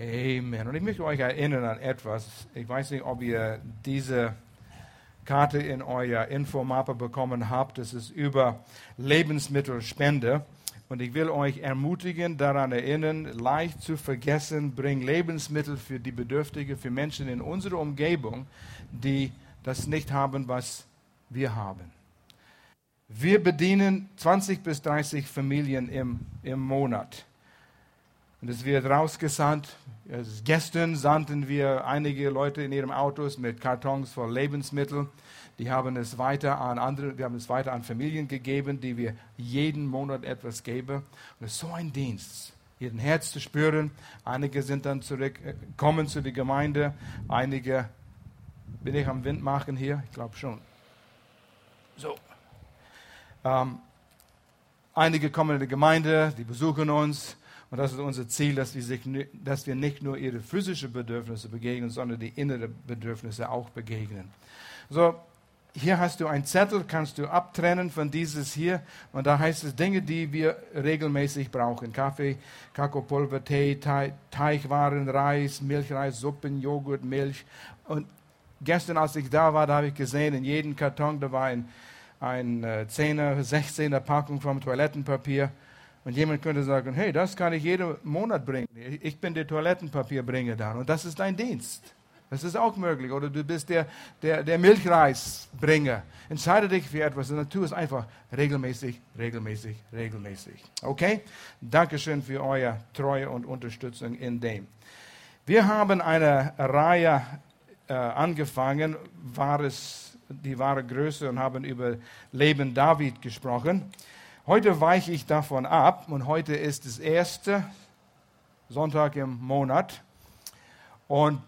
Amen. Und ich möchte euch erinnern an etwas. Ich weiß nicht, ob ihr diese Karte in euer Infomappe bekommen habt. Das ist über Lebensmittelspende. Und ich will euch ermutigen, daran erinnern, leicht zu vergessen, bring Lebensmittel für die Bedürftigen, für Menschen in unserer Umgebung, die das nicht haben, was wir haben. Wir bedienen 20 bis 30 Familien im, im Monat. Und es wird rausgesandt. Gestern sandten wir einige Leute in ihren Autos mit Kartons voll Lebensmitteln. Die haben es weiter an andere, wir haben es weiter an Familien gegeben, die wir jeden Monat etwas geben. Und es ist so ein Dienst, ihren Herz zu spüren. Einige sind dann zurück, äh, kommen zu der Gemeinde. Einige bin ich am Wind machen hier? Ich glaube schon. So. Ähm, einige kommen in die Gemeinde, die besuchen uns. Und das ist unser Ziel, dass wir, sich, dass wir nicht nur ihre physischen Bedürfnisse begegnen, sondern die inneren Bedürfnisse auch begegnen. So, hier hast du einen Zettel, kannst du abtrennen von dieses hier. Und da heißt es Dinge, die wir regelmäßig brauchen. Kaffee, Kakaopulver, Tee, Teichwaren, Reis, Milchreis, Suppen, Joghurt, Milch. Und gestern, als ich da war, da habe ich gesehen, in jedem Karton, da war ein, ein 10er, äh, 16er Packung vom Toilettenpapier. Und jemand könnte sagen, hey, das kann ich jeden Monat bringen. Ich bin der Toilettenpapierbringer dann. Und das ist dein Dienst. Das ist auch möglich. Oder du bist der, der, der Milchreisbringer. Entscheide dich für etwas dann tu es einfach regelmäßig, regelmäßig, regelmäßig. Okay? Dankeschön für eure Treue und Unterstützung in dem. Wir haben eine Reihe äh, angefangen, wahres, die wahre Größe und haben über Leben David gesprochen. Heute weiche ich davon ab und heute ist das erste Sonntag im Monat. Und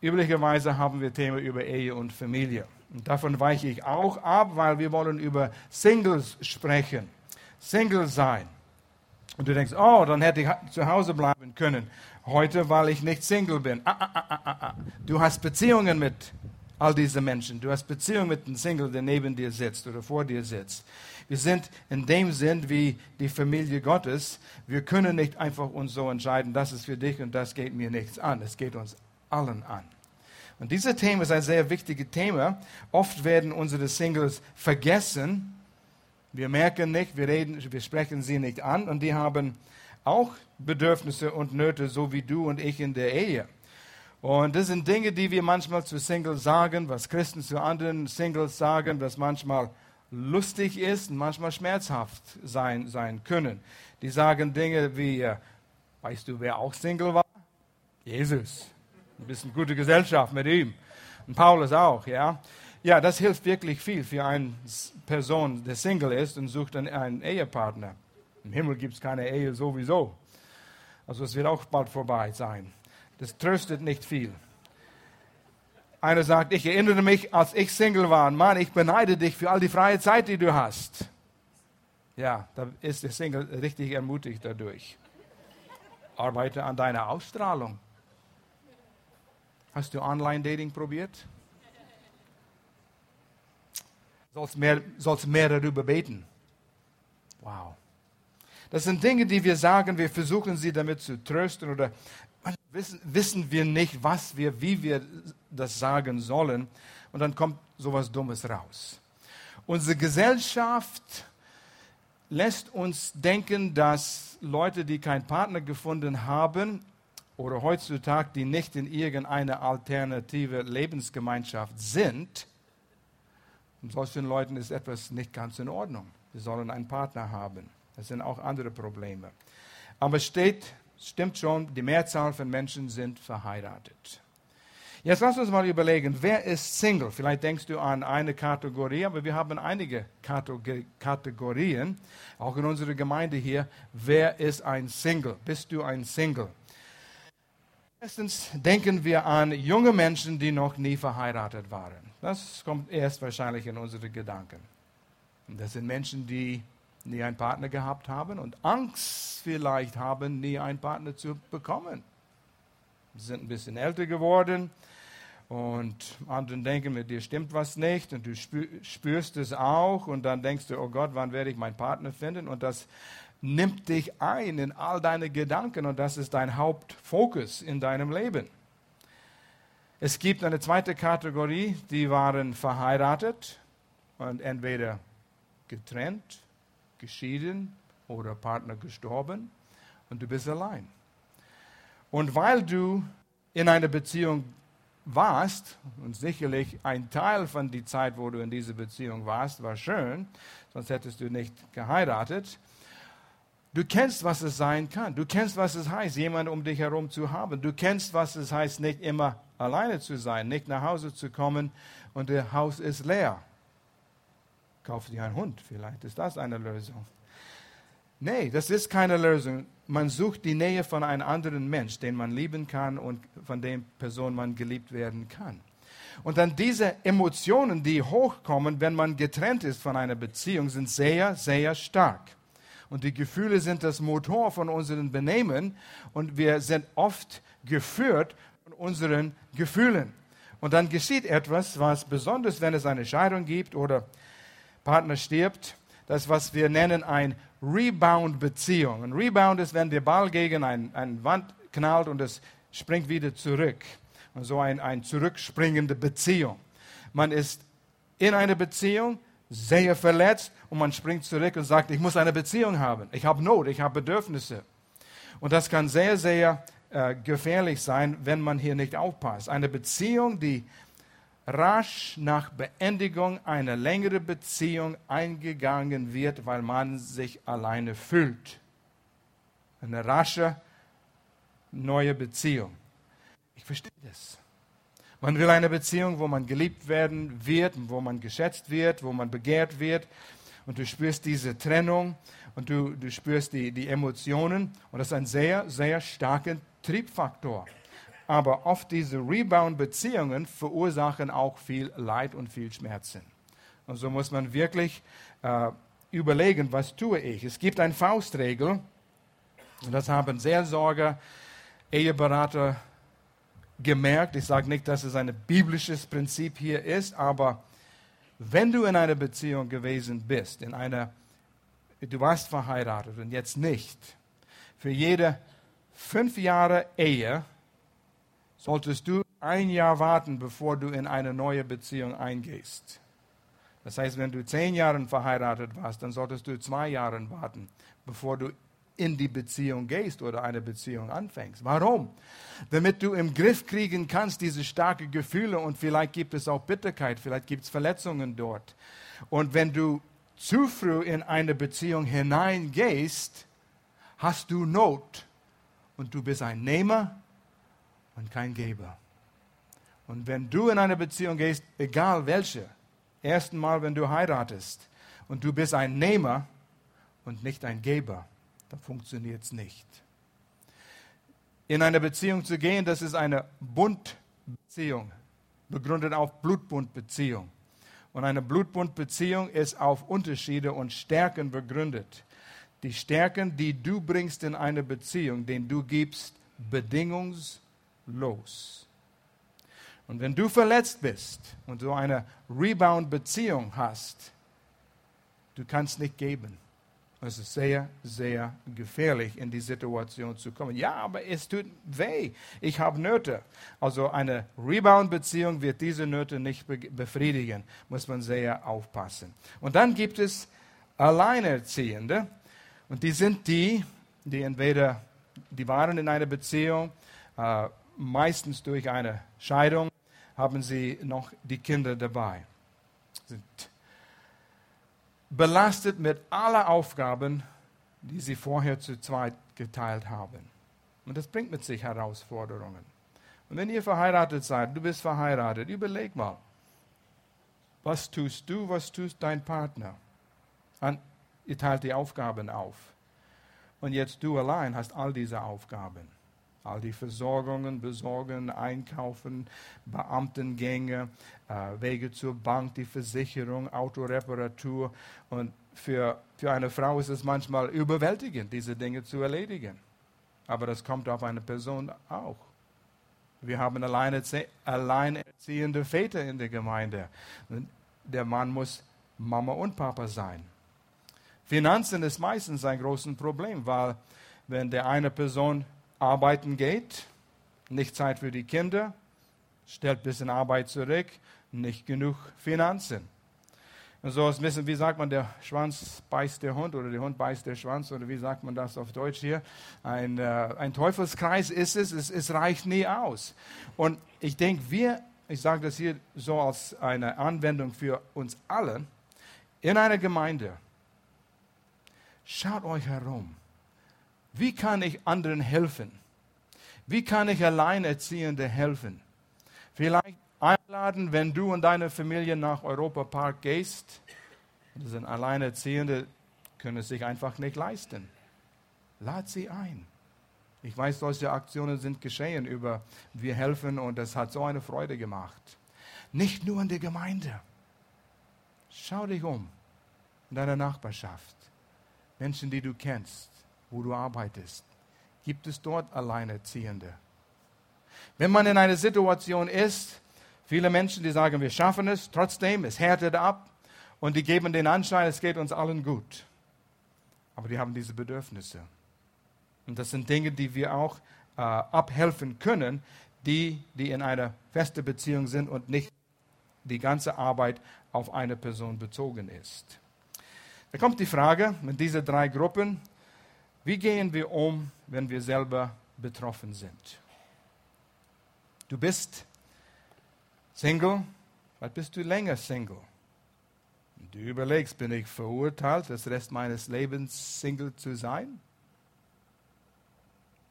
üblicherweise haben wir Themen über Ehe und Familie. Und davon weiche ich auch ab, weil wir wollen über Singles sprechen. Single sein. Und du denkst, oh, dann hätte ich zu Hause bleiben können heute, weil ich nicht Single bin. Ah, ah, ah, ah, ah. Du hast Beziehungen mit all diesen Menschen. Du hast Beziehungen mit einem Single, der neben dir sitzt oder vor dir sitzt. Wir sind in dem Sinn wie die Familie Gottes. Wir können nicht einfach uns so entscheiden, das ist für dich und das geht mir nichts an. Es geht uns allen an. Und dieses Thema ist ein sehr wichtiges Thema. Oft werden unsere Singles vergessen. Wir merken nicht, wir reden, wir sprechen sie nicht an und die haben auch Bedürfnisse und Nöte, so wie du und ich in der Ehe. Und das sind Dinge, die wir manchmal zu Singles sagen, was Christen zu anderen Singles sagen, was manchmal lustig ist und manchmal schmerzhaft sein, sein können. Die sagen Dinge wie, äh, weißt du, wer auch Single war? Jesus. Ein bisschen gute Gesellschaft mit ihm. Und Paulus auch, ja. Ja, das hilft wirklich viel für eine Person, der Single ist und sucht einen Ehepartner. Im Himmel gibt es keine Ehe sowieso. Also es wird auch bald vorbei sein. Das tröstet nicht viel. Einer sagt, ich erinnere mich, als ich Single war, Mann, ich beneide dich für all die freie Zeit, die du hast. Ja, da ist der Single richtig ermutigt dadurch. Arbeite an deiner Ausstrahlung. Hast du Online-Dating probiert? Sollst mehr, sollst mehr darüber beten. Wow. Das sind Dinge, die wir sagen, wir versuchen sie damit zu trösten oder wissen, wissen wir nicht, was wir, wie wir das sagen sollen. Und dann kommt sowas Dummes raus. Unsere Gesellschaft lässt uns denken, dass Leute, die keinen Partner gefunden haben oder heutzutage, die nicht in irgendeine alternative Lebensgemeinschaft sind, solchen Leuten ist etwas nicht ganz in Ordnung. Sie sollen einen Partner haben. Das sind auch andere Probleme. Aber steht, stimmt schon, die Mehrzahl von Menschen sind verheiratet. Jetzt lass uns mal überlegen, wer ist Single? Vielleicht denkst du an eine Kategorie, aber wir haben einige Kategorien, auch in unserer Gemeinde hier. Wer ist ein Single? Bist du ein Single? Erstens denken wir an junge Menschen, die noch nie verheiratet waren. Das kommt erst wahrscheinlich in unsere Gedanken. Das sind Menschen, die nie einen Partner gehabt haben und Angst vielleicht haben, nie einen Partner zu bekommen. Sie sind ein bisschen älter geworden und andere denken, mit dir stimmt was nicht und du spürst es auch und dann denkst du, oh Gott, wann werde ich meinen Partner finden? Und das nimmt dich ein in all deine Gedanken und das ist dein Hauptfokus in deinem Leben. Es gibt eine zweite Kategorie, die waren verheiratet und entweder getrennt, geschieden oder Partner gestorben und du bist allein. Und weil du in einer Beziehung warst, und sicherlich ein Teil von der Zeit, wo du in dieser Beziehung warst, war schön, sonst hättest du nicht geheiratet, Du kennst, was es sein kann. Du kennst, was es heißt, jemanden um dich herum zu haben. Du kennst, was es heißt, nicht immer alleine zu sein, nicht nach Hause zu kommen und das Haus ist leer. Kauf dir einen Hund, vielleicht ist das eine Lösung. Nee, das ist keine Lösung. Man sucht die Nähe von einem anderen Mensch, den man lieben kann und von dem Person man geliebt werden kann. Und dann diese Emotionen, die hochkommen, wenn man getrennt ist von einer Beziehung, sind sehr, sehr stark. Und die Gefühle sind das Motor von unserem Benehmen und wir sind oft geführt von unseren Gefühlen. Und dann geschieht etwas, was besonders, wenn es eine Scheidung gibt oder Partner stirbt, das, was wir nennen, ein Rebound-Beziehung. Ein Rebound ist, wenn der Ball gegen eine ein Wand knallt und es springt wieder zurück. Und so eine ein zurückspringende Beziehung. Man ist in einer Beziehung, sehr verletzt und man springt zurück und sagt, ich muss eine Beziehung haben. Ich habe Not, ich habe Bedürfnisse. Und das kann sehr, sehr äh, gefährlich sein, wenn man hier nicht aufpasst. Eine Beziehung, die rasch nach Beendigung einer längeren Beziehung eingegangen wird, weil man sich alleine fühlt. Eine rasche neue Beziehung. Ich verstehe das. Man will eine Beziehung, wo man geliebt werden wird, wo man geschätzt wird, wo man begehrt wird. Und du spürst diese Trennung und du, du spürst die, die Emotionen. Und das ist ein sehr, sehr starker Triebfaktor. Aber oft diese Rebound-Beziehungen verursachen auch viel Leid und viel Schmerzen. Und so muss man wirklich äh, überlegen, was tue ich. Es gibt eine Faustregel, und das haben Seelsorger, Eheberater, gemerkt, ich sage nicht, dass es ein biblisches Prinzip hier ist, aber wenn du in einer Beziehung gewesen bist, in einer, du warst verheiratet und jetzt nicht, für jede fünf Jahre Ehe solltest du ein Jahr warten, bevor du in eine neue Beziehung eingehst. Das heißt, wenn du zehn Jahre verheiratet warst, dann solltest du zwei Jahre warten, bevor du in die Beziehung gehst oder eine Beziehung anfängst. Warum? Damit du im Griff kriegen kannst, diese starken Gefühle und vielleicht gibt es auch Bitterkeit, vielleicht gibt es Verletzungen dort. Und wenn du zu früh in eine Beziehung hineingehst, hast du Not und du bist ein Nehmer und kein Geber. Und wenn du in eine Beziehung gehst, egal welche, ersten Mal, wenn du heiratest und du bist ein Nehmer und nicht ein Geber, dann funktioniert es nicht. In eine Beziehung zu gehen, das ist eine Bundbeziehung, begründet auf Blutbundbeziehung. Und eine Blutbundbeziehung ist auf Unterschiede und Stärken begründet. Die Stärken, die du bringst in eine Beziehung, den du gibst, bedingungslos. Und wenn du verletzt bist und du eine Rebound-Beziehung hast, du kannst nicht geben. Es ist sehr, sehr gefährlich, in die Situation zu kommen. Ja, aber es tut weh. Ich habe Nöte. Also eine Rebound-Beziehung wird diese Nöte nicht befriedigen. Muss man sehr aufpassen. Und dann gibt es Alleinerziehende. Und die sind die, die entweder, die waren in einer Beziehung, äh, meistens durch eine Scheidung, haben sie noch die Kinder dabei. Sind belastet mit allen Aufgaben, die sie vorher zu zweit geteilt haben. Und das bringt mit sich Herausforderungen. Und wenn ihr verheiratet seid, du bist verheiratet, überleg mal, was tust du, was tust dein Partner? Und ihr teilt die Aufgaben auf. Und jetzt du allein hast all diese Aufgaben all die Versorgungen, Besorgen, Einkaufen, Beamtengänge, äh, Wege zur Bank, die Versicherung, Autoreparatur. Und für, für eine Frau ist es manchmal überwältigend, diese Dinge zu erledigen. Aber das kommt auf eine Person auch. Wir haben alleinerziehende Väter in der Gemeinde. Der Mann muss Mama und Papa sein. Finanzen ist meistens ein großes Problem, weil wenn der eine Person arbeiten geht, nicht Zeit für die Kinder, stellt ein bisschen Arbeit zurück, nicht genug Finanzen. Und so ist ein bisschen, wie sagt man, der Schwanz beißt der Hund oder der Hund beißt der Schwanz oder wie sagt man das auf Deutsch hier? Ein, äh, ein Teufelskreis ist es, es, es reicht nie aus. Und ich denke, wir, ich sage das hier so als eine Anwendung für uns alle, in einer Gemeinde, schaut euch herum. Wie kann ich anderen helfen? Wie kann ich Alleinerziehende helfen? Vielleicht einladen, wenn du und deine Familie nach Europa Park gehst. Das sind Alleinerziehende, können es sich einfach nicht leisten. Lad sie ein. Ich weiß, solche Aktionen sind geschehen über wir helfen und das hat so eine Freude gemacht. Nicht nur in der Gemeinde. Schau dich um in deiner Nachbarschaft. Menschen, die du kennst, wo du arbeitest. Gibt es dort Alleinerziehende? Wenn man in einer Situation ist, viele Menschen, die sagen, wir schaffen es, trotzdem, es härtet ab und die geben den Anschein, es geht uns allen gut. Aber die haben diese Bedürfnisse. Und das sind Dinge, die wir auch äh, abhelfen können, die, die in einer festen Beziehung sind und nicht die ganze Arbeit auf eine Person bezogen ist. Da kommt die Frage mit diesen drei Gruppen, wie gehen wir um, wenn wir selber betroffen sind? Du bist Single, vielleicht bist du länger Single. Du überlegst, bin ich verurteilt, das Rest meines Lebens Single zu sein?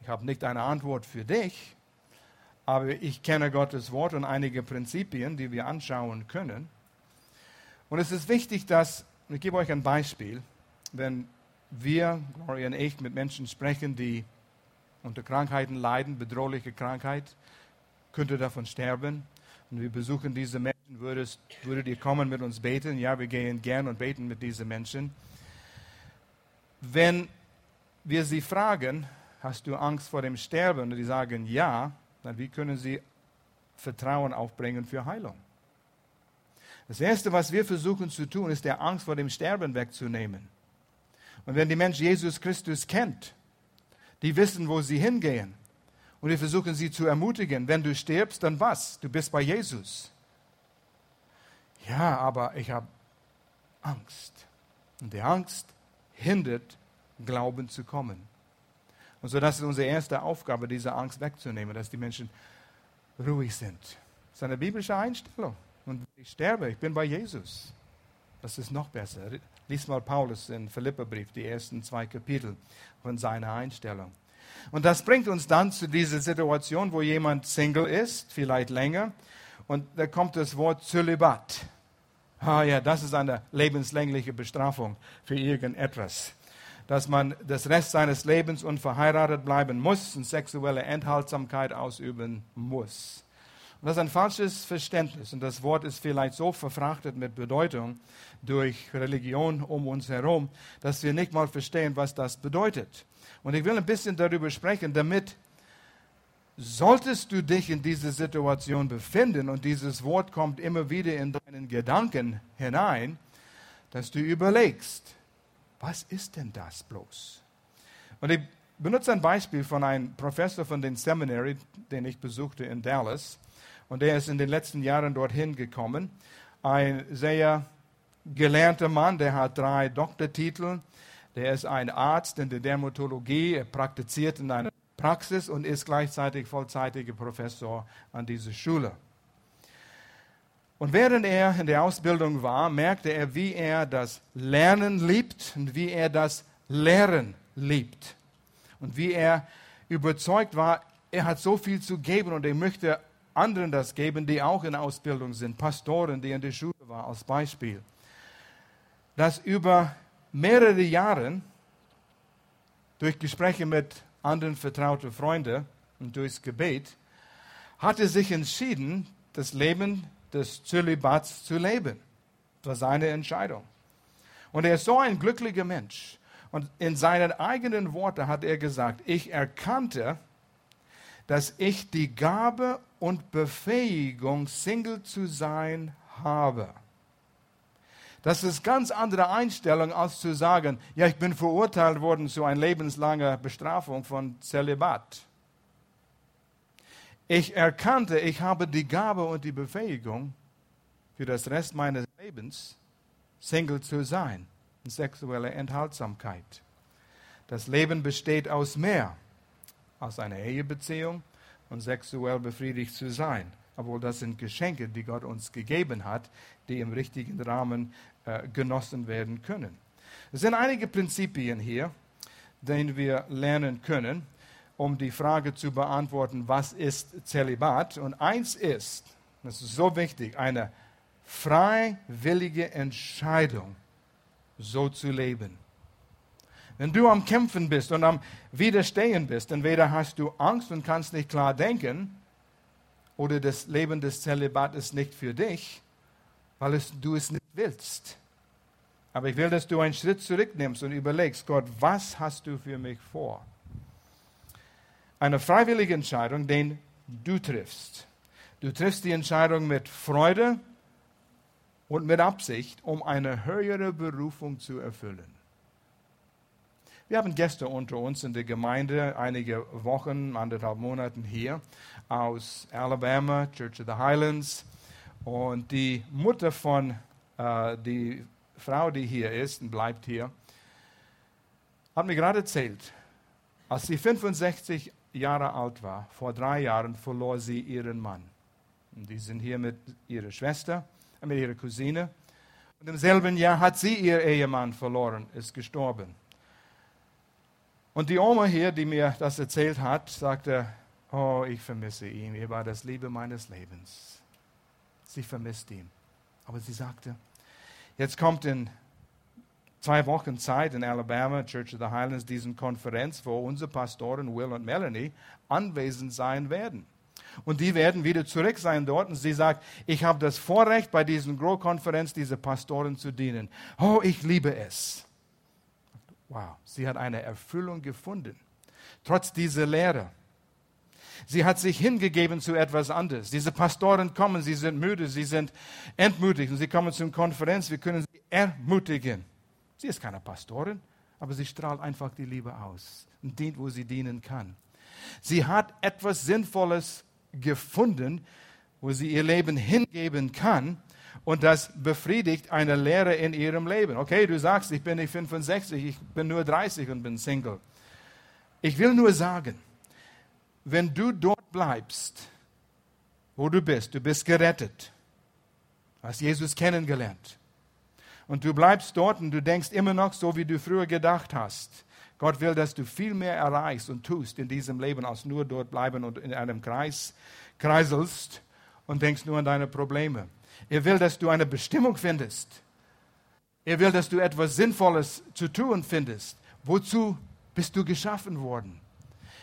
Ich habe nicht eine Antwort für dich, aber ich kenne Gottes Wort und einige Prinzipien, die wir anschauen können. Und es ist wichtig, dass, ich gebe euch ein Beispiel, wenn wir, Gloria und ich, mit Menschen sprechen, die unter Krankheiten leiden, bedrohliche Krankheit, könnte davon sterben. Und wir besuchen diese Menschen, würdest, würdet ihr kommen mit uns beten? Ja, wir gehen gern und beten mit diesen Menschen. Wenn wir sie fragen, hast du Angst vor dem Sterben? Und die sagen ja, dann wie können sie Vertrauen aufbringen für Heilung? Das Erste, was wir versuchen zu tun, ist der Angst vor dem Sterben wegzunehmen. Und wenn die Menschen Jesus Christus kennt, die wissen, wo sie hingehen. Und wir versuchen sie zu ermutigen, wenn du stirbst, dann was? Du bist bei Jesus. Ja, aber ich habe Angst. Und die Angst hindert, Glauben zu kommen. Und so das ist unsere erste Aufgabe, diese Angst wegzunehmen, dass die Menschen ruhig sind. Das ist eine biblische Einstellung. Und ich sterbe, ich bin bei Jesus. Das ist noch besser. Lies mal Paulus in Philipperbrief, die ersten zwei Kapitel von seiner Einstellung. Und das bringt uns dann zu dieser Situation, wo jemand Single ist, vielleicht länger, und da kommt das Wort Zölibat. Ah ja, das ist eine lebenslängliche Bestrafung für irgendetwas. Dass man das Rest seines Lebens unverheiratet bleiben muss und sexuelle Enthaltsamkeit ausüben muss. Und das ist ein falsches Verständnis. Und das Wort ist vielleicht so verfrachtet mit Bedeutung durch Religion um uns herum, dass wir nicht mal verstehen, was das bedeutet. Und ich will ein bisschen darüber sprechen, damit solltest du dich in dieser Situation befinden und dieses Wort kommt immer wieder in deinen Gedanken hinein, dass du überlegst, was ist denn das bloß? Und ich benutze ein Beispiel von einem Professor von den Seminary, den ich besuchte in Dallas. Und der ist in den letzten Jahren dorthin gekommen. Ein sehr gelernter Mann, der hat drei Doktortitel. Der ist ein Arzt in der Dermatologie, er praktiziert in einer Praxis und ist gleichzeitig vollzeitiger Professor an dieser Schule. Und während er in der Ausbildung war, merkte er, wie er das Lernen liebt und wie er das Lehren liebt. Und wie er überzeugt war, er hat so viel zu geben und er möchte anderen das geben, die auch in Ausbildung sind, Pastoren, die in der Schule waren, als Beispiel. Dass über mehrere Jahre durch Gespräche mit anderen vertrauten Freunden und durchs Gebet hat er sich entschieden, das Leben des Zölibats zu leben. Das war seine Entscheidung. Und er ist so ein glücklicher Mensch. Und in seinen eigenen Worten hat er gesagt, ich erkannte, dass ich die Gabe und Befähigung, Single zu sein, habe. Das ist ganz andere Einstellung, als zu sagen, ja, ich bin verurteilt worden zu einer lebenslangen Bestrafung von Zölibat. Ich erkannte, ich habe die Gabe und die Befähigung, für das Rest meines Lebens Single zu sein. Sexuelle Enthaltsamkeit. Das Leben besteht aus mehr als einer Ehebeziehung und sexuell befriedigt zu sein. Obwohl das sind Geschenke, die Gott uns gegeben hat, die im richtigen Rahmen äh, genossen werden können. Es sind einige Prinzipien hier, denen wir lernen können, um die Frage zu beantworten, was ist Zölibat? Und eins ist, das ist so wichtig, eine freiwillige Entscheidung, so zu leben. Wenn du am Kämpfen bist und am Widerstehen bist, entweder hast du Angst und kannst nicht klar denken, oder das Leben des Zölibat ist nicht für dich, weil es, du es nicht willst. Aber ich will, dass du einen Schritt zurücknimmst und überlegst, Gott, was hast du für mich vor? Eine freiwillige Entscheidung, den du triffst. Du triffst die Entscheidung mit Freude und mit Absicht, um eine höhere Berufung zu erfüllen. Wir haben Gäste unter uns in der Gemeinde, einige Wochen, anderthalb Monaten hier aus Alabama, Church of the Highlands. Und die Mutter von, äh, die Frau, die hier ist und bleibt hier, hat mir gerade erzählt, als sie 65 Jahre alt war, vor drei Jahren verlor sie ihren Mann. Und die sind hier mit ihrer Schwester, mit ihrer Cousine. Und im selben Jahr hat sie ihr Ehemann verloren, ist gestorben. Und die Oma hier, die mir das erzählt hat, sagte, oh, ich vermisse ihn, er war das Liebe meines Lebens. Sie vermisst ihn. Aber sie sagte, jetzt kommt in zwei Wochen Zeit in Alabama, Church of the Highlands, diesen Konferenz, wo unsere Pastoren Will und Melanie anwesend sein werden. Und die werden wieder zurück sein dort. Und sie sagt, ich habe das Vorrecht, bei diesen Grow-Konferenz diese Pastoren zu dienen. Oh, ich liebe es. Wow, sie hat eine Erfüllung gefunden. Trotz dieser Lehre. Sie hat sich hingegeben zu etwas anderes. Diese Pastoren kommen, sie sind müde, sie sind entmutigt und sie kommen zur Konferenz. Wir können sie ermutigen. Sie ist keine Pastorin, aber sie strahlt einfach die Liebe aus und dient, wo sie dienen kann. Sie hat etwas Sinnvolles gefunden, wo sie ihr Leben hingeben kann. Und das befriedigt eine Lehre in ihrem Leben. Okay, du sagst, ich bin nicht 65, ich bin nur 30 und bin Single. Ich will nur sagen, wenn du dort bleibst, wo du bist, du bist gerettet, hast Jesus kennengelernt, und du bleibst dort und du denkst immer noch so, wie du früher gedacht hast. Gott will, dass du viel mehr erreichst und tust in diesem Leben, als nur dort bleiben und in einem Kreis kreiselst und denkst nur an deine Probleme. Er will, dass du eine Bestimmung findest. Er will, dass du etwas Sinnvolles zu tun findest. Wozu bist du geschaffen worden?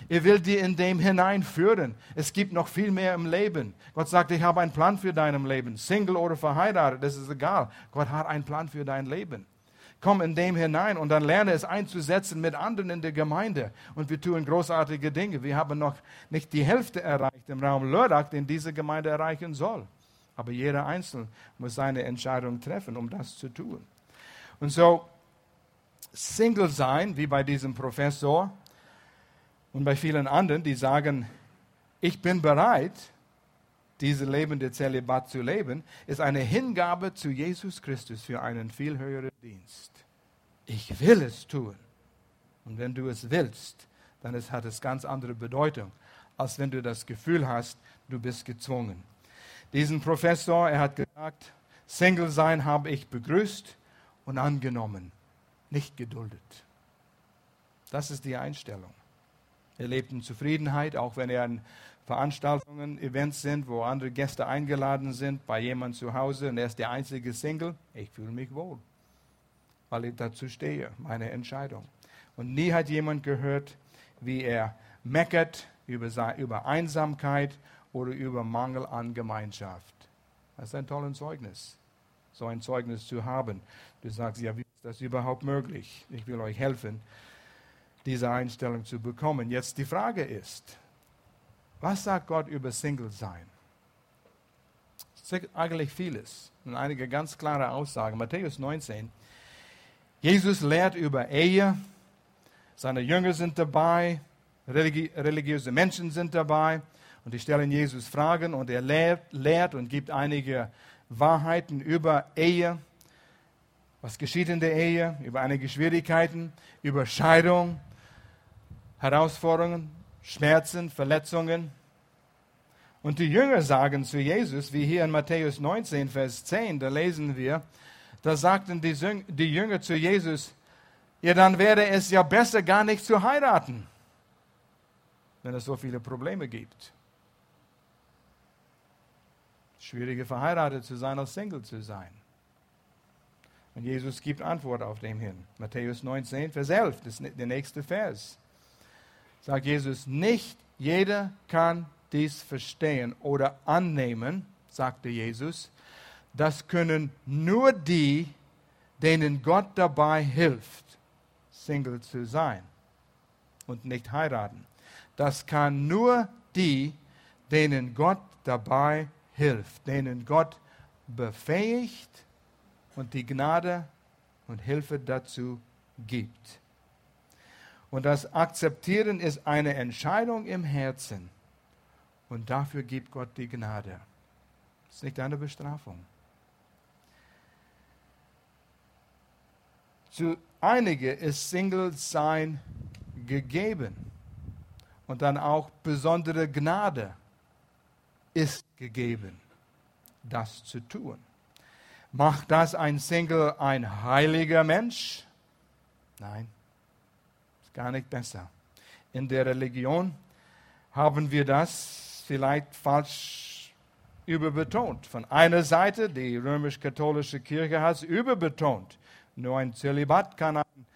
Er will dir in dem hineinführen. Es gibt noch viel mehr im Leben. Gott sagt, ich habe einen Plan für dein Leben. Single oder verheiratet, das ist egal. Gott hat einen Plan für dein Leben. Komm in dem hinein und dann lerne es einzusetzen mit anderen in der Gemeinde. Und wir tun großartige Dinge. Wir haben noch nicht die Hälfte erreicht im Raum Lörrach, den diese Gemeinde erreichen soll. Aber jeder Einzelne muss seine Entscheidung treffen, um das zu tun. Und so, Single sein, wie bei diesem Professor, und bei vielen anderen, die sagen, ich bin bereit, diese lebende Zölibat zu leben, ist eine Hingabe zu Jesus Christus für einen viel höheren Dienst. Ich will es tun. Und wenn du es willst, dann hat es ganz andere Bedeutung, als wenn du das Gefühl hast, du bist gezwungen. Diesen Professor, er hat gesagt, Single sein habe ich begrüßt und angenommen, nicht geduldet. Das ist die Einstellung. Er lebt in Zufriedenheit, auch wenn er an Veranstaltungen, Events sind, wo andere Gäste eingeladen sind, bei jemandem zu Hause und er ist der einzige Single. Ich fühle mich wohl, weil ich dazu stehe, meine Entscheidung. Und nie hat jemand gehört, wie er meckert über, über Einsamkeit oder über Mangel an Gemeinschaft. Das ist ein tolles Zeugnis, so ein Zeugnis zu haben. Du sagst, ja, wie ist das überhaupt möglich? Ich will euch helfen diese Einstellung zu bekommen. Jetzt die Frage ist, was sagt Gott über Single sein? Das ist eigentlich vieles. Und einige ganz klare Aussagen. Matthäus 19. Jesus lehrt über Ehe. Seine Jünger sind dabei. Religi religiöse Menschen sind dabei. Und die stellen Jesus Fragen und er lehrt, lehrt und gibt einige Wahrheiten über Ehe. Was geschieht in der Ehe? Über einige Schwierigkeiten, über Scheidung, Herausforderungen, Schmerzen, Verletzungen. Und die Jünger sagen zu Jesus, wie hier in Matthäus 19, Vers 10, da lesen wir, da sagten die, die Jünger zu Jesus, ja, dann wäre es ja besser, gar nicht zu heiraten, wenn es so viele Probleme gibt. Schwieriger verheiratet zu sein, als Single zu sein. Und Jesus gibt Antwort auf dem hin. Matthäus 19, Vers 11, das ist der nächste Vers. Sagt Jesus, nicht jeder kann dies verstehen oder annehmen, sagte Jesus. Das können nur die, denen Gott dabei hilft, Single zu sein und nicht heiraten. Das kann nur die, denen Gott dabei hilft, denen Gott befähigt und die Gnade und Hilfe dazu gibt. Und das Akzeptieren ist eine Entscheidung im Herzen. Und dafür gibt Gott die Gnade. Das ist nicht eine Bestrafung. Zu einigen ist Single-Sein gegeben. Und dann auch besondere Gnade ist gegeben, das zu tun. Macht das ein Single ein heiliger Mensch? Nein, ist gar nicht besser. In der Religion haben wir das vielleicht falsch überbetont. Von einer Seite, die römisch-katholische Kirche hat es überbetont. Nur ein Zölibat kann ein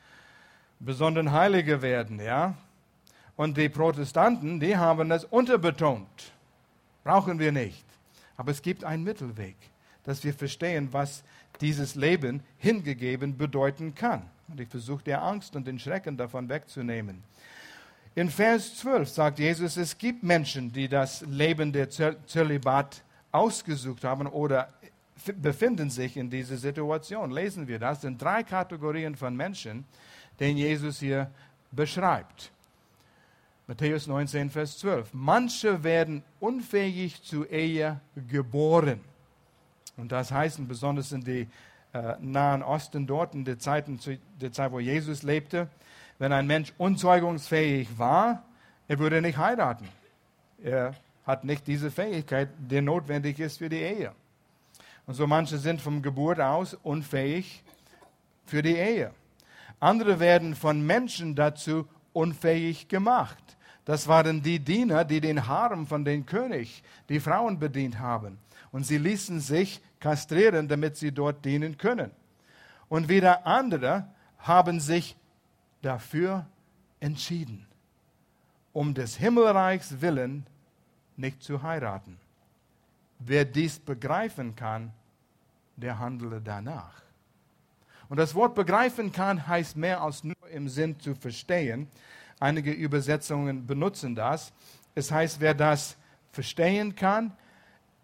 besonders Heiliger werden, ja. Und die Protestanten, die haben das unterbetont. Brauchen wir nicht. Aber es gibt einen Mittelweg dass wir verstehen, was dieses Leben hingegeben bedeuten kann. Und ich versuche der Angst und den Schrecken davon wegzunehmen. In Vers 12 sagt Jesus, es gibt Menschen, die das Leben der Zölibat ausgesucht haben oder befinden sich in dieser Situation. Lesen wir das. Sind drei Kategorien von Menschen, den Jesus hier beschreibt. Matthäus 19, Vers 12. Manche werden unfähig zur Ehe geboren. Und das heißt, besonders in den äh, Nahen Osten, dort in der Zeit, der Zeit, wo Jesus lebte, wenn ein Mensch unzeugungsfähig war, er würde nicht heiraten. Er hat nicht diese Fähigkeit, die notwendig ist für die Ehe. Und so manche sind von Geburt aus unfähig für die Ehe. Andere werden von Menschen dazu unfähig gemacht. Das waren die Diener, die den Harem von den König, die Frauen bedient haben und sie ließen sich kastrieren, damit sie dort dienen können. Und wieder andere haben sich dafür entschieden, um des Himmelreichs willen nicht zu heiraten. Wer dies begreifen kann, der handle danach. Und das Wort begreifen kann heißt mehr als nur im Sinn zu verstehen. Einige Übersetzungen benutzen das. Es heißt, wer das verstehen kann,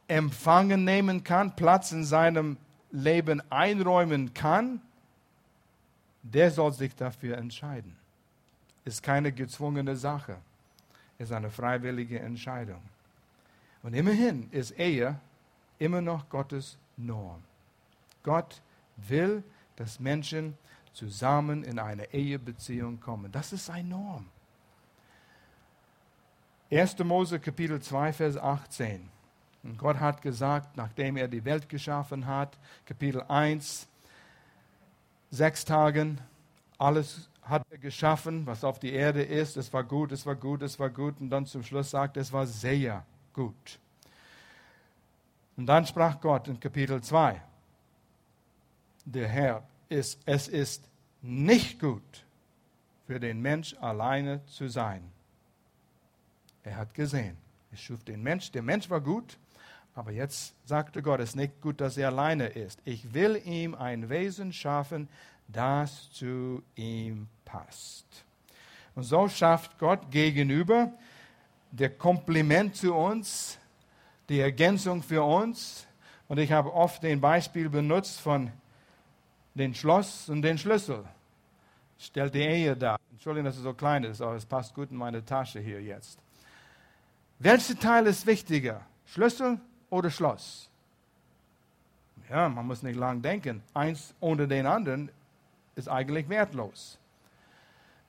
empfangen nehmen kann, Platz in seinem Leben einräumen kann, der soll sich dafür entscheiden. Ist keine gezwungene Sache, ist eine freiwillige Entscheidung. Und immerhin ist Ehe immer noch Gottes Norm. Gott will, dass Menschen zusammen in eine Ehebeziehung kommen. Das ist seine Norm. 1. Mose Kapitel 2, Vers 18. Und Gott hat gesagt, nachdem er die Welt geschaffen hat, Kapitel 1, sechs Tagen, alles hat er geschaffen, was auf die Erde ist. Es war gut, es war gut, es war gut. Und dann zum Schluss sagt, es war sehr gut. Und dann sprach Gott in Kapitel 2, der Herr, ist, es ist nicht gut für den Mensch alleine zu sein. Er hat gesehen, er schuf den Mensch, der Mensch war gut, aber jetzt sagte Gott, es ist nicht gut, dass er alleine ist. Ich will ihm ein Wesen schaffen, das zu ihm passt. Und so schafft Gott gegenüber der Kompliment zu uns, die Ergänzung für uns, Und ich habe oft den Beispiel benutzt von dem Schloss und dem Schlüssel. Stellt die Ehe dar. Entschuldigung, dass es so klein ist, aber es passt gut in meine Tasche hier jetzt. Welcher Teil ist wichtiger? Schlüssel oder Schloss? Ja, man muss nicht lang denken. Eins ohne den anderen ist eigentlich wertlos.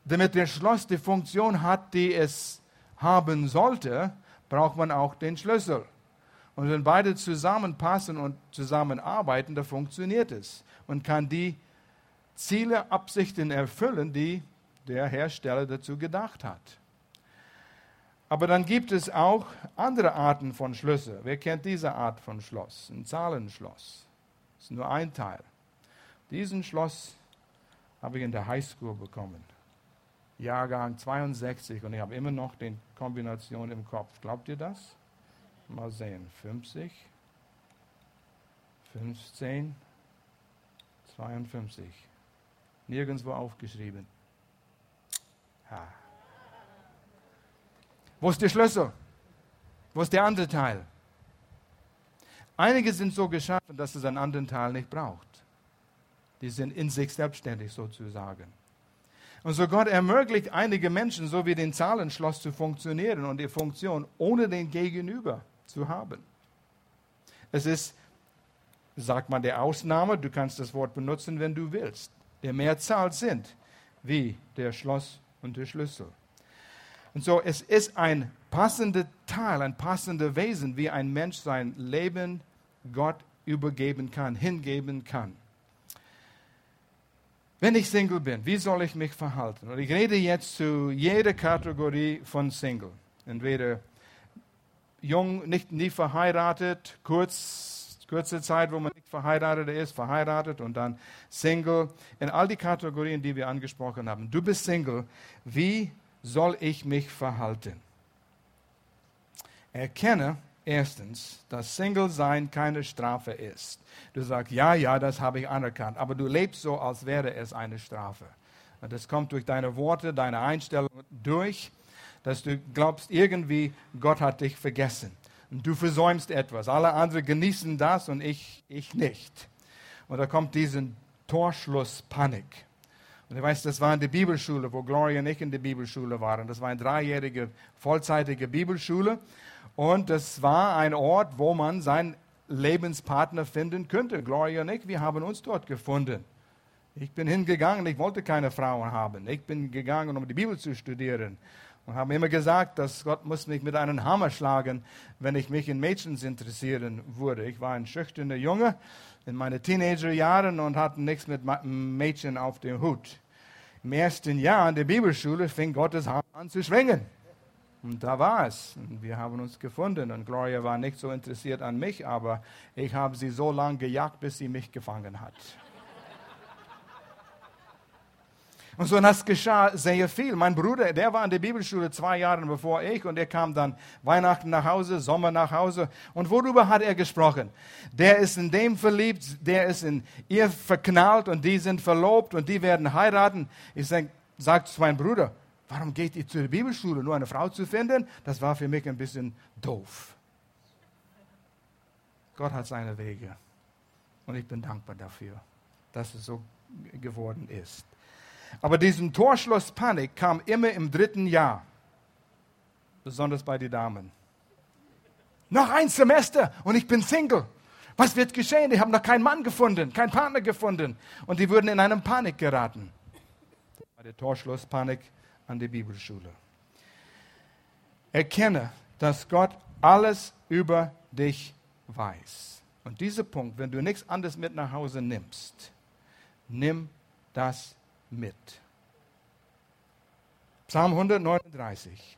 Damit der Schloss die Funktion hat, die es haben sollte, braucht man auch den Schlüssel. Und wenn beide zusammenpassen und zusammenarbeiten, dann funktioniert es und kann die Ziele, Absichten erfüllen, die der Hersteller dazu gedacht hat. Aber dann gibt es auch andere Arten von Schlüssel. Wer kennt diese Art von Schloss? Ein Zahlenschloss. Das ist nur ein Teil. Diesen Schloss habe ich in der Highschool bekommen. Jahrgang 62 und ich habe immer noch die Kombination im Kopf. Glaubt ihr das? Mal sehen. 50, 15, 52. Nirgendwo aufgeschrieben. Ha. Wo ist der Schlüssel? Wo ist der andere Teil? Einige sind so geschaffen, dass es einen anderen Teil nicht braucht. Die sind in sich selbstständig sozusagen. Und so Gott ermöglicht einige Menschen, so wie den Zahlenschloss zu funktionieren und die Funktion ohne den Gegenüber zu haben. Es ist, sagt man der Ausnahme, du kannst das Wort benutzen, wenn du willst. Der Mehrzahl sind wie der Schloss und der Schlüssel. Und so, es ist ein passender Teil, ein passender Wesen, wie ein Mensch sein Leben Gott übergeben kann, hingeben kann. Wenn ich Single bin, wie soll ich mich verhalten? Und ich rede jetzt zu jeder Kategorie von Single. Entweder jung, nicht nie verheiratet, kurz, kurze Zeit, wo man nicht verheiratet ist, verheiratet und dann Single. In all die Kategorien, die wir angesprochen haben. Du bist Single. Wie soll ich mich verhalten? Erkenne erstens, dass Single-Sein keine Strafe ist. Du sagst, ja, ja, das habe ich anerkannt, aber du lebst so, als wäre es eine Strafe. Und das kommt durch deine Worte, deine Einstellung durch, dass du glaubst, irgendwie Gott hat dich vergessen. Und du versäumst etwas. Alle anderen genießen das und ich, ich nicht. Und da kommt diesen Torschlusspanik. Und ich weiß, das war in der Bibelschule, wo Gloria und ich in der Bibelschule waren. Das war eine dreijährige, vollzeitige Bibelschule. Und das war ein Ort, wo man seinen Lebenspartner finden könnte. Gloria und ich, wir haben uns dort gefunden. Ich bin hingegangen, ich wollte keine Frauen haben. Ich bin gegangen, um die Bibel zu studieren. Und habe immer gesagt, dass Gott muss mich mit einem Hammer schlagen, wenn ich mich in Mädchen interessieren würde. Ich war ein schüchterner Junge in meinen Teenagerjahren und hatte nichts mit Mädchen auf dem Hut. Im ersten Jahr in der Bibelschule fing Gottes Hammer an zu schwingen. Und da war es. Und wir haben uns gefunden. Und Gloria war nicht so interessiert an mich, aber ich habe sie so lange gejagt, bis sie mich gefangen hat. Und so, das geschah sehr viel. Mein Bruder, der war in der Bibelschule zwei Jahre bevor ich und er kam dann Weihnachten nach Hause, Sommer nach Hause. Und worüber hat er gesprochen? Der ist in dem verliebt, der ist in ihr verknallt und die sind verlobt und die werden heiraten. Ich sage, zu meinem Bruder, warum geht ihr zur Bibelschule, nur eine Frau zu finden? Das war für mich ein bisschen doof. Gott hat seine Wege. Und ich bin dankbar dafür, dass es so geworden ist. Aber diesen Torschlusspanik kam immer im dritten Jahr, besonders bei den Damen. Noch ein Semester und ich bin Single. Was wird geschehen? Ich habe noch keinen Mann gefunden, keinen Partner gefunden. Und die würden in eine Panik geraten. Bei der Torschlusspanik an der Bibelschule. Erkenne, dass Gott alles über dich weiß. Und dieser Punkt, wenn du nichts anderes mit nach Hause nimmst, nimm das mit. Psalm 139,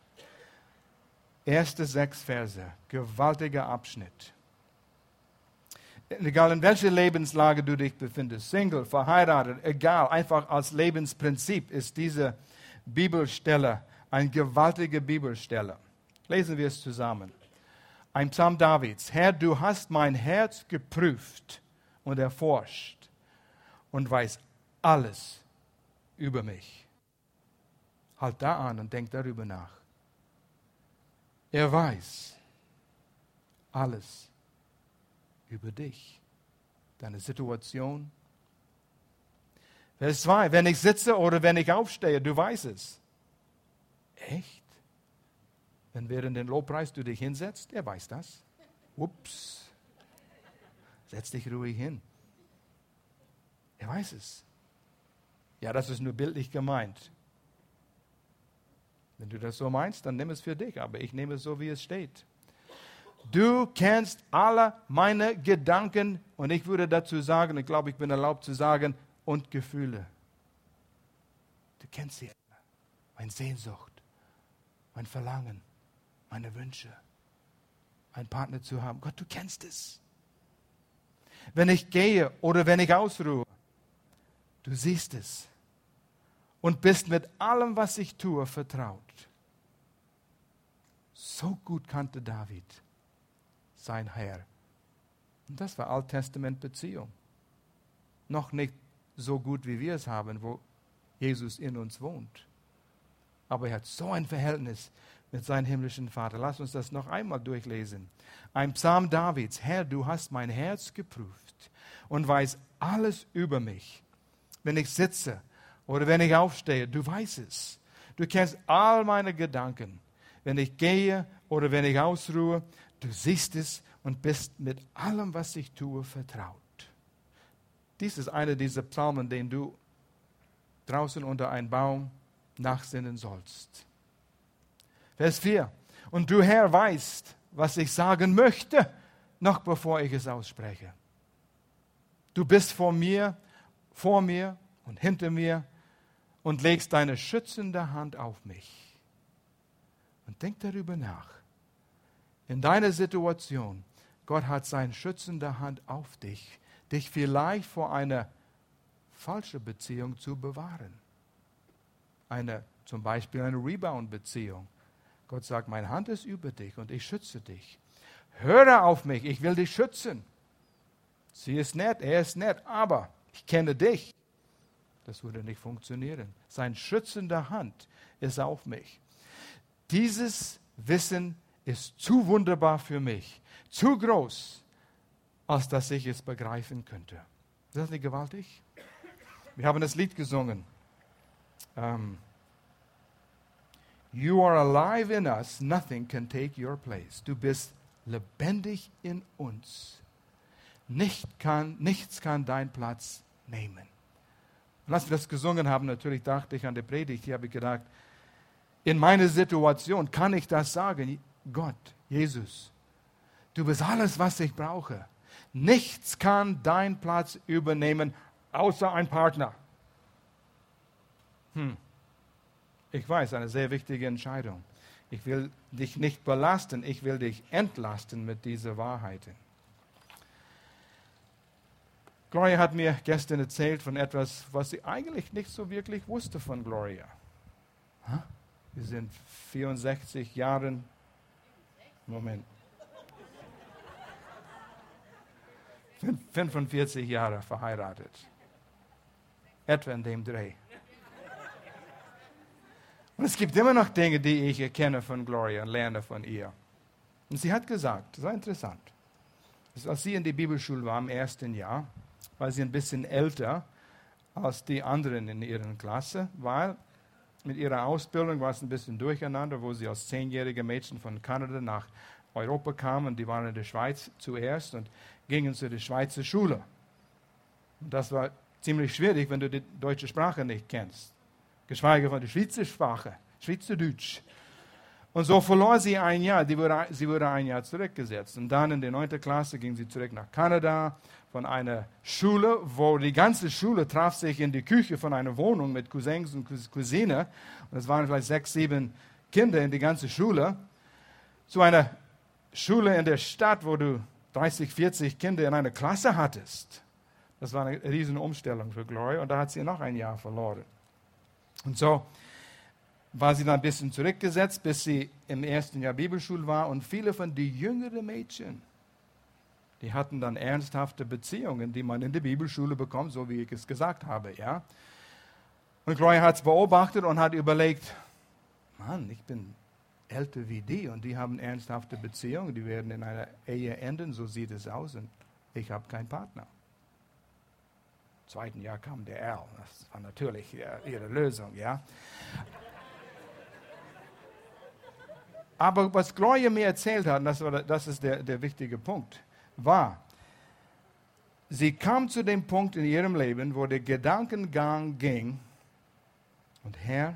erste sechs Verse, gewaltiger Abschnitt. Egal in welcher Lebenslage du dich befindest, Single, verheiratet, egal, einfach als Lebensprinzip ist diese Bibelstelle eine gewaltige Bibelstelle. Lesen wir es zusammen. Ein Psalm Davids. Herr, du hast mein Herz geprüft und erforscht und weißt alles über mich. Halt da an und denk darüber nach. Er weiß alles über dich, deine Situation. Vers 2, wenn ich sitze oder wenn ich aufstehe, du weißt es. Echt? Wenn während dem Lobpreis du dich hinsetzt, er weiß das. Ups. Setz dich ruhig hin. Er weiß es. Ja, das ist nur bildlich gemeint. Wenn du das so meinst, dann nimm es für dich, aber ich nehme es so, wie es steht. Du kennst alle meine Gedanken und ich würde dazu sagen, ich glaube, ich bin erlaubt zu sagen, und Gefühle. Du kennst sie alle. Meine Sehnsucht, mein Verlangen, meine Wünsche, einen Partner zu haben. Gott, du kennst es. Wenn ich gehe oder wenn ich ausruhe, du siehst es und bist mit allem, was ich tue, vertraut. So gut kannte David sein Herr. Und das war Alttestament-Beziehung. Noch nicht so gut, wie wir es haben, wo Jesus in uns wohnt. Aber er hat so ein Verhältnis mit seinem himmlischen Vater. Lass uns das noch einmal durchlesen. Ein Psalm Davids. Herr, du hast mein Herz geprüft und weißt alles über mich. Wenn ich sitze oder wenn ich aufstehe, du weißt es. Du kennst all meine Gedanken. Wenn ich gehe oder wenn ich ausruhe, du siehst es und bist mit allem, was ich tue, vertraut. Dies ist einer dieser Psalmen, den du draußen unter einem Baum nachsinnen sollst. Vers 4. Und du Herr weißt, was ich sagen möchte, noch bevor ich es ausspreche. Du bist vor mir, vor mir und hinter mir und legst deine schützende Hand auf mich. Und denk darüber nach. In deiner Situation, Gott hat seine schützende Hand auf dich, dich vielleicht vor einer falschen Beziehung zu bewahren. Eine, zum Beispiel eine Rebound-Beziehung. Gott sagt, meine Hand ist über dich und ich schütze dich. Höre auf mich, ich will dich schützen. Sie ist nett, er ist nett, aber ich kenne dich. Das würde nicht funktionieren. Sein schützende Hand ist auf mich. Dieses Wissen ist zu wunderbar für mich, zu groß, als dass ich es begreifen könnte. Ist das nicht gewaltig? Wir haben das Lied gesungen. Um, ähm, you are alive in us, nothing can take your place. Du bist lebendig in uns. Nicht kann, nichts kann deinen Platz nehmen. Und als wir das gesungen haben, natürlich dachte ich an die Predigt. Hier habe ich gedacht, in meiner Situation kann ich das sagen. Gott, Jesus, du bist alles, was ich brauche. Nichts kann deinen Platz übernehmen, außer ein Partner. Hm. Ich weiß, eine sehr wichtige Entscheidung. Ich will dich nicht belasten, ich will dich entlasten mit dieser Wahrheiten. Gloria hat mir gestern erzählt von etwas, was sie eigentlich nicht so wirklich wusste von Gloria. Wir sind 64 Jahre. Moment. 45 Jahre verheiratet. Etwa in dem Dreh. Und es gibt immer noch Dinge, die ich erkenne von Gloria und lerne von ihr. Und sie hat gesagt, das war interessant, als sie in die Bibelschule war im ersten Jahr, war sie ein bisschen älter als die anderen in ihrer Klasse, weil mit ihrer Ausbildung war es ein bisschen durcheinander, wo sie als zehnjährige Mädchen von Kanada nach Europa kamen. Die waren in der Schweiz zuerst und gingen zu der Schweizer Schule. Und das war ziemlich schwierig, wenn du die deutsche Sprache nicht kennst. Geschweige von der Schweizer Sprache, Schweizerdeutsch. Und so verlor sie ein Jahr, wurde, sie wurde ein Jahr zurückgesetzt. Und dann in der neunten Klasse ging sie zurück nach Kanada von einer Schule, wo die ganze Schule traf sich in die Küche von einer Wohnung mit Cousins und Cousine. Und es waren vielleicht sechs, sieben Kinder in die ganze Schule. Zu einer Schule in der Stadt, wo du 30, 40 Kinder in einer Klasse hattest. Das war eine riesen Umstellung für Gloria und da hat sie noch ein Jahr verloren. Und so war sie dann ein bisschen zurückgesetzt, bis sie im ersten Jahr Bibelschule war. Und viele von den jüngeren Mädchen, die hatten dann ernsthafte Beziehungen, die man in der Bibelschule bekommt, so wie ich es gesagt habe. Ja? Und Gloria hat es beobachtet und hat überlegt, Mann, ich bin älter wie die und die haben ernsthafte Beziehungen, die werden in einer Ehe enden, so sieht es aus. Und ich habe keinen Partner. Im zweiten Jahr kam der Erl. Das war natürlich ihre Lösung, ja. Aber was Gloria mir erzählt hat, das, war, das ist der, der wichtige Punkt, war, sie kam zu dem Punkt in ihrem Leben, wo der Gedankengang ging, und Herr,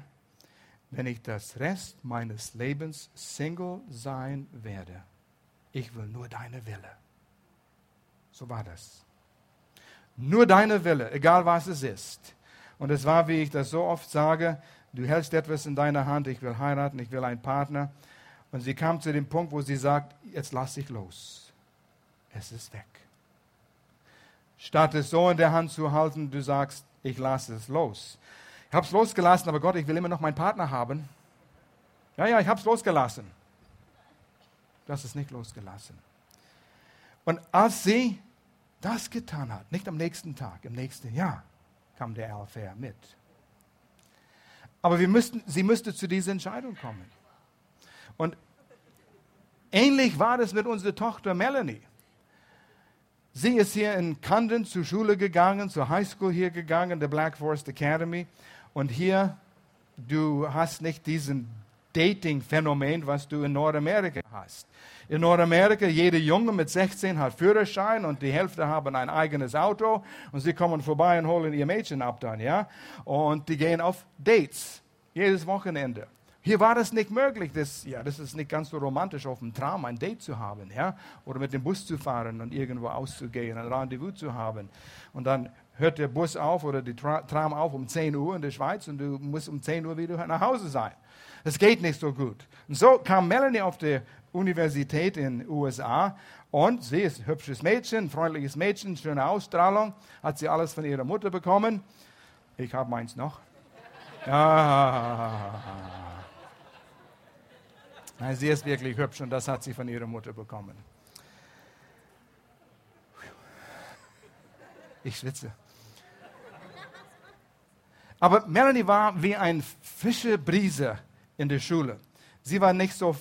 wenn ich das Rest meines Lebens Single sein werde, ich will nur deine Wille. So war das. Nur deine Wille, egal was es ist. Und es war, wie ich das so oft sage, du hältst etwas in deiner Hand, ich will heiraten, ich will einen Partner. Und sie kam zu dem Punkt, wo sie sagt, jetzt lass ich los. Es ist weg. Statt es so in der Hand zu halten, du sagst, ich lasse es los. Ich habe es losgelassen, aber Gott, ich will immer noch meinen Partner haben. Ja, ja, ich habe es losgelassen. Hast es nicht losgelassen. Und als sie das getan hat, nicht am nächsten Tag, im nächsten Jahr, kam der Alfair mit. Aber wir müssten, sie müsste zu dieser Entscheidung kommen. Und ähnlich war das mit unserer Tochter Melanie. Sie ist hier in Camden zur Schule gegangen, zur Highschool hier gegangen, der Black Forest Academy. Und hier, du hast nicht diesen Dating-Phänomen, was du in Nordamerika hast. In Nordamerika, jeder Junge mit 16 hat Führerschein und die Hälfte haben ein eigenes Auto und sie kommen vorbei und holen ihr Mädchen ab dann, ja. Und die gehen auf Dates, jedes Wochenende. Hier war das nicht möglich. Das, ja, das ist nicht ganz so romantisch, auf dem Tram ein Date zu haben, ja, oder mit dem Bus zu fahren und irgendwo auszugehen, ein Rendezvous zu haben. Und dann hört der Bus auf oder die Tram auf um 10 Uhr in der Schweiz und du musst um 10 Uhr wieder nach Hause sein. Das geht nicht so gut. Und so kam Melanie auf die Universität in den USA und sie ist ein hübsches Mädchen, freundliches Mädchen, schöne Ausstrahlung, hat sie alles von ihrer Mutter bekommen. Ich habe meins noch. Ja. Nein, sie ist wirklich hübsch und das hat sie von ihrer Mutter bekommen. Ich schwitze. Aber Melanie war wie ein frische Brise in der Schule. Sie war nicht so,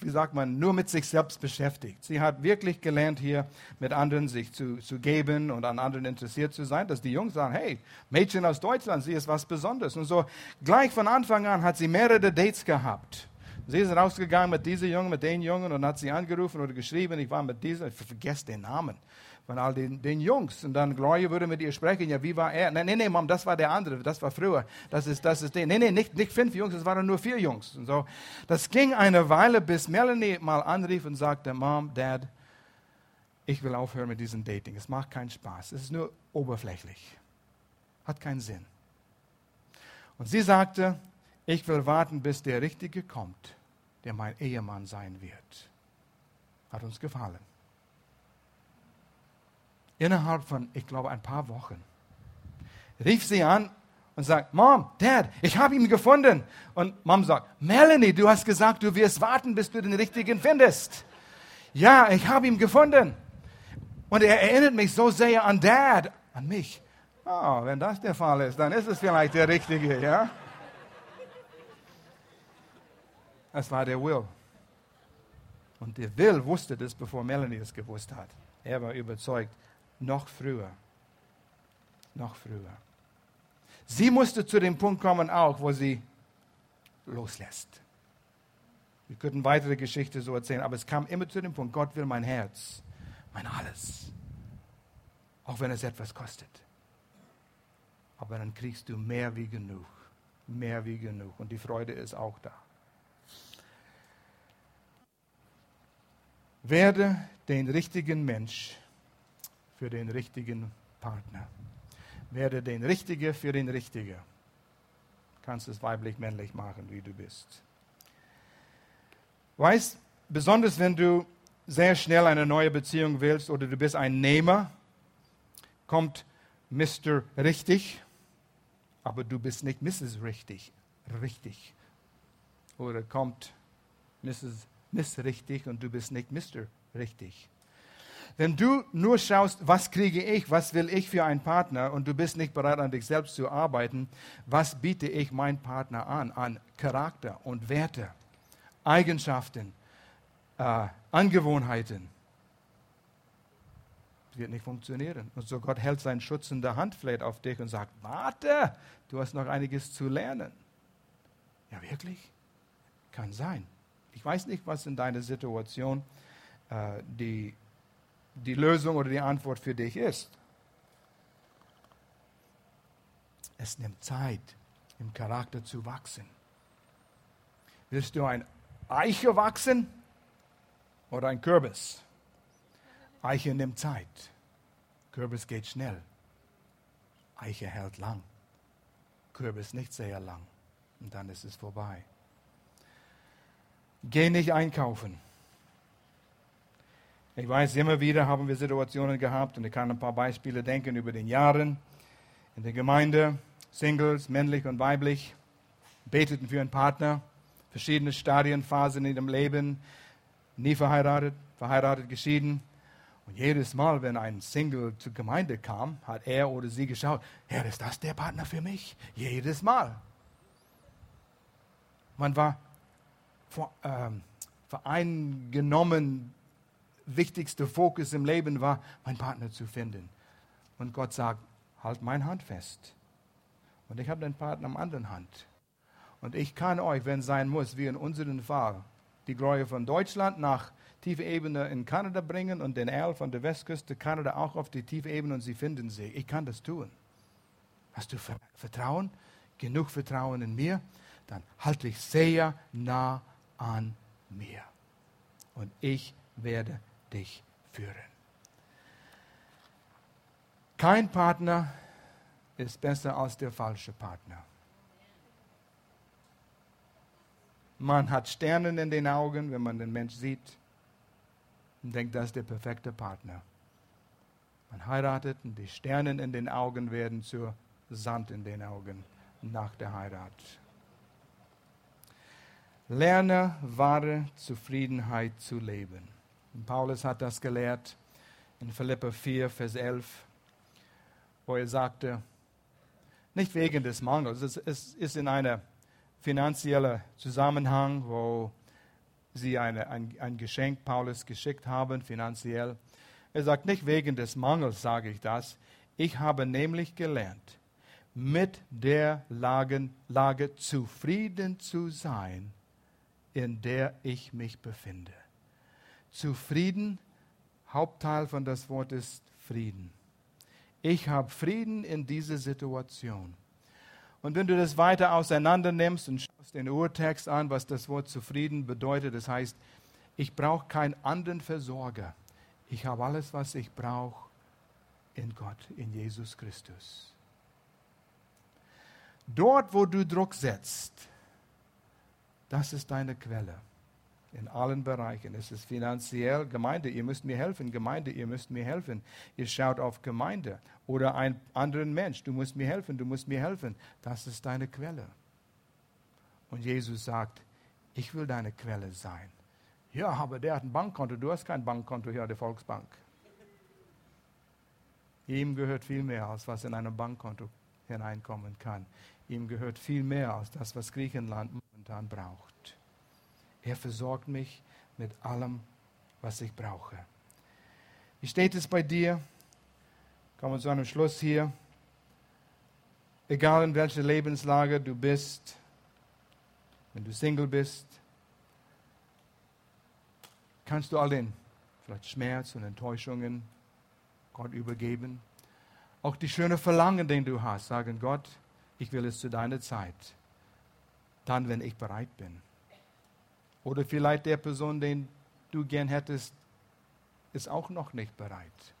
wie sagt man, nur mit sich selbst beschäftigt. Sie hat wirklich gelernt, hier mit anderen sich zu, zu geben und an anderen interessiert zu sein, dass die Jungs sagen, hey, Mädchen aus Deutschland, sie ist was Besonderes. Und so gleich von Anfang an hat sie mehrere Dates gehabt. Sie ist rausgegangen mit diesem Jungen, mit den Jungen und hat sie angerufen oder geschrieben, ich war mit dieser, ich vergesse den Namen von all den, den, Jungs. Und dann Gloria würde mit ihr sprechen, ja, wie war er? Nein, nein, nein, Mom, das war der andere, das war früher. Das ist, das ist der. Nein, nein, nicht, nicht fünf Jungs, es waren nur vier Jungs. Und so. Das ging eine Weile, bis Melanie mal anrief und sagte, Mom, Dad, ich will aufhören mit diesem Dating. Es macht keinen Spaß. Es ist nur oberflächlich. Hat keinen Sinn. Und sie sagte, ich will warten, bis der Richtige kommt der mein Ehemann sein wird. Hat uns gefallen. Innerhalb von, ich glaube, ein paar Wochen rief sie an und sagt, Mom, Dad, ich habe ihn gefunden. Und Mom sagt, Melanie, du hast gesagt, du wirst warten, bis du den Richtigen findest. Ja, ich habe ihn gefunden. Und er erinnert mich so sehr an Dad, an mich. Oh, wenn das der Fall ist, dann ist es vielleicht der Richtige, ja? Es war der Will. Und der Will wusste das, bevor Melanie es gewusst hat. Er war überzeugt, noch früher. Noch früher. Sie musste zu dem Punkt kommen, auch, wo sie loslässt. Wir könnten weitere Geschichte so erzählen, aber es kam immer zu dem Punkt, Gott will mein Herz, mein Alles. Auch wenn es etwas kostet. Aber dann kriegst du mehr wie genug. Mehr wie genug. Und die Freude ist auch da. Werde den richtigen Mensch für den richtigen Partner. Werde den Richtige für den Richtigen. Kannst es weiblich, männlich machen, wie du bist. Weißt, besonders wenn du sehr schnell eine neue Beziehung willst oder du bist ein Nehmer, kommt Mr. Richtig, aber du bist nicht Mrs. Richtig. Richtig. Oder kommt Mrs. Miss richtig und du bist nicht Mr. richtig. Wenn du nur schaust, was kriege ich, was will ich für einen Partner und du bist nicht bereit, an dich selbst zu arbeiten, was biete ich meinem Partner an, an Charakter und Werte, Eigenschaften, äh, Angewohnheiten. wird nicht funktionieren. Und so Gott hält seinen Schutz in der Hand vielleicht auf dich und sagt, warte, du hast noch einiges zu lernen. Ja, wirklich? Kann sein. Ich weiß nicht, was in deiner Situation äh, die, die Lösung oder die Antwort für dich ist. Es nimmt Zeit, im Charakter zu wachsen. Willst du ein Eiche wachsen oder ein Kürbis? Eiche nimmt Zeit. Kürbis geht schnell. Eiche hält lang. Kürbis nicht sehr lang. Und dann ist es vorbei. Geh nicht einkaufen. Ich weiß, immer wieder haben wir Situationen gehabt und ich kann ein paar Beispiele denken über den Jahren in der Gemeinde, Singles, männlich und weiblich, beteten für einen Partner, verschiedene Stadien, Phasen in ihrem Leben, nie verheiratet, verheiratet, geschieden. Und jedes Mal, wenn ein Single zur Gemeinde kam, hat er oder sie geschaut, Herr, ist das der Partner für mich? Jedes Mal. Man war vereingenommen, wichtigster Fokus im Leben war, meinen Partner zu finden. Und Gott sagt, halt meine Hand fest. Und ich habe den Partner am anderen Hand. Und ich kann euch, wenn es sein muss, wie in unserem Fall, die Gläubiger von Deutschland nach tiefe Ebene in Kanada bringen und den Erl von der Westküste Kanada auch auf die tiefe Ebene und sie finden sie. Ich kann das tun. Hast du Vertrauen? Genug Vertrauen in mir? Dann halte ich sehr nah an mir. Und ich werde dich führen. Kein Partner ist besser als der falsche Partner. Man hat Sternen in den Augen, wenn man den Mensch sieht und denkt, das ist der perfekte Partner. Man heiratet und die Sternen in den Augen werden zur Sand in den Augen nach der Heirat. Lerne wahre Zufriedenheit zu leben. Und Paulus hat das gelehrt in Philippa 4, Vers 11, wo er sagte, nicht wegen des Mangels, es ist in einem finanziellen Zusammenhang, wo sie eine, ein, ein Geschenk Paulus geschickt haben, finanziell. Er sagt, nicht wegen des Mangels sage ich das. Ich habe nämlich gelernt, mit der Lage, Lage zufrieden zu sein, in der ich mich befinde. Zufrieden, Hauptteil von das Wort ist Frieden. Ich habe Frieden in dieser Situation. Und wenn du das weiter auseinander nimmst und schaust den Urtext an, was das Wort zufrieden bedeutet, das heißt, ich brauche keinen anderen Versorger. Ich habe alles, was ich brauche in Gott, in Jesus Christus. Dort, wo du Druck setzt, das ist deine Quelle. In allen Bereichen. Es ist finanziell, Gemeinde, ihr müsst mir helfen. Gemeinde, ihr müsst mir helfen. Ihr schaut auf Gemeinde oder einen anderen Mensch. Du musst mir helfen, du musst mir helfen. Das ist deine Quelle. Und Jesus sagt, ich will deine Quelle sein. Ja, aber der hat ein Bankkonto. Du hast kein Bankkonto hier der Volksbank. Ihm gehört viel mehr, als was in einem Bankkonto hineinkommen kann. Ihm gehört viel mehr als das, was Griechenland momentan braucht. Er versorgt mich mit allem, was ich brauche. Wie steht es bei dir? Kommen wir zu einem Schluss hier. Egal in welcher Lebenslage du bist, wenn du Single bist, kannst du all den vielleicht Schmerz und Enttäuschungen Gott übergeben. Auch die schöne Verlangen, den du hast, sagen Gott, ich will es zu deiner Zeit. Dann, wenn ich bereit bin. Oder vielleicht der Person, den du gern hättest, ist auch noch nicht bereit.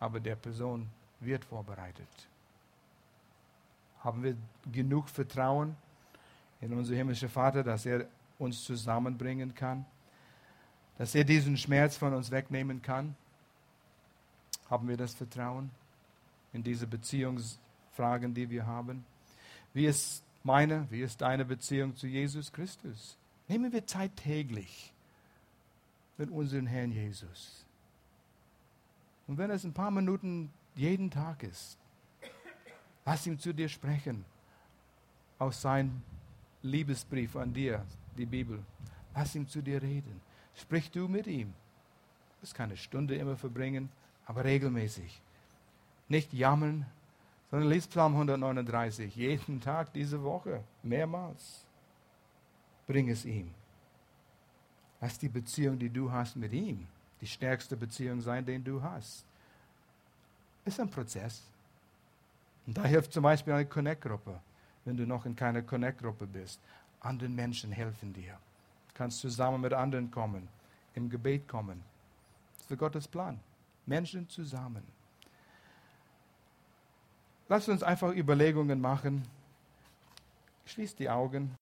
Aber der Person wird vorbereitet. Haben wir genug Vertrauen in unser himmlischer Vater, dass er uns zusammenbringen kann? Dass er diesen Schmerz von uns wegnehmen kann? Haben wir das Vertrauen in diese Beziehungsfragen, die wir haben? Wie ist meine, wie ist deine Beziehung zu Jesus Christus? Nehmen wir Zeit täglich mit unserem Herrn Jesus. Und wenn es ein paar Minuten jeden Tag ist, lass ihn zu dir sprechen aus seinem Liebesbrief an dir, die Bibel. Lass ihn zu dir reden. Sprich du mit ihm. Du musst keine Stunde immer verbringen, aber regelmäßig. Nicht jammern, sondern lies Psalm 139 jeden Tag diese Woche, mehrmals. Bring es ihm. Lass die Beziehung, die du hast mit ihm, die stärkste Beziehung sein, den du hast. Ist ein Prozess. Und da hilft zum Beispiel eine Connect-Gruppe, wenn du noch in keiner Connect-Gruppe bist. Anderen Menschen helfen dir. Du kannst zusammen mit anderen kommen, im Gebet kommen. Das ist Gottes Plan. Menschen zusammen. Lass uns einfach Überlegungen machen. Schließ die Augen.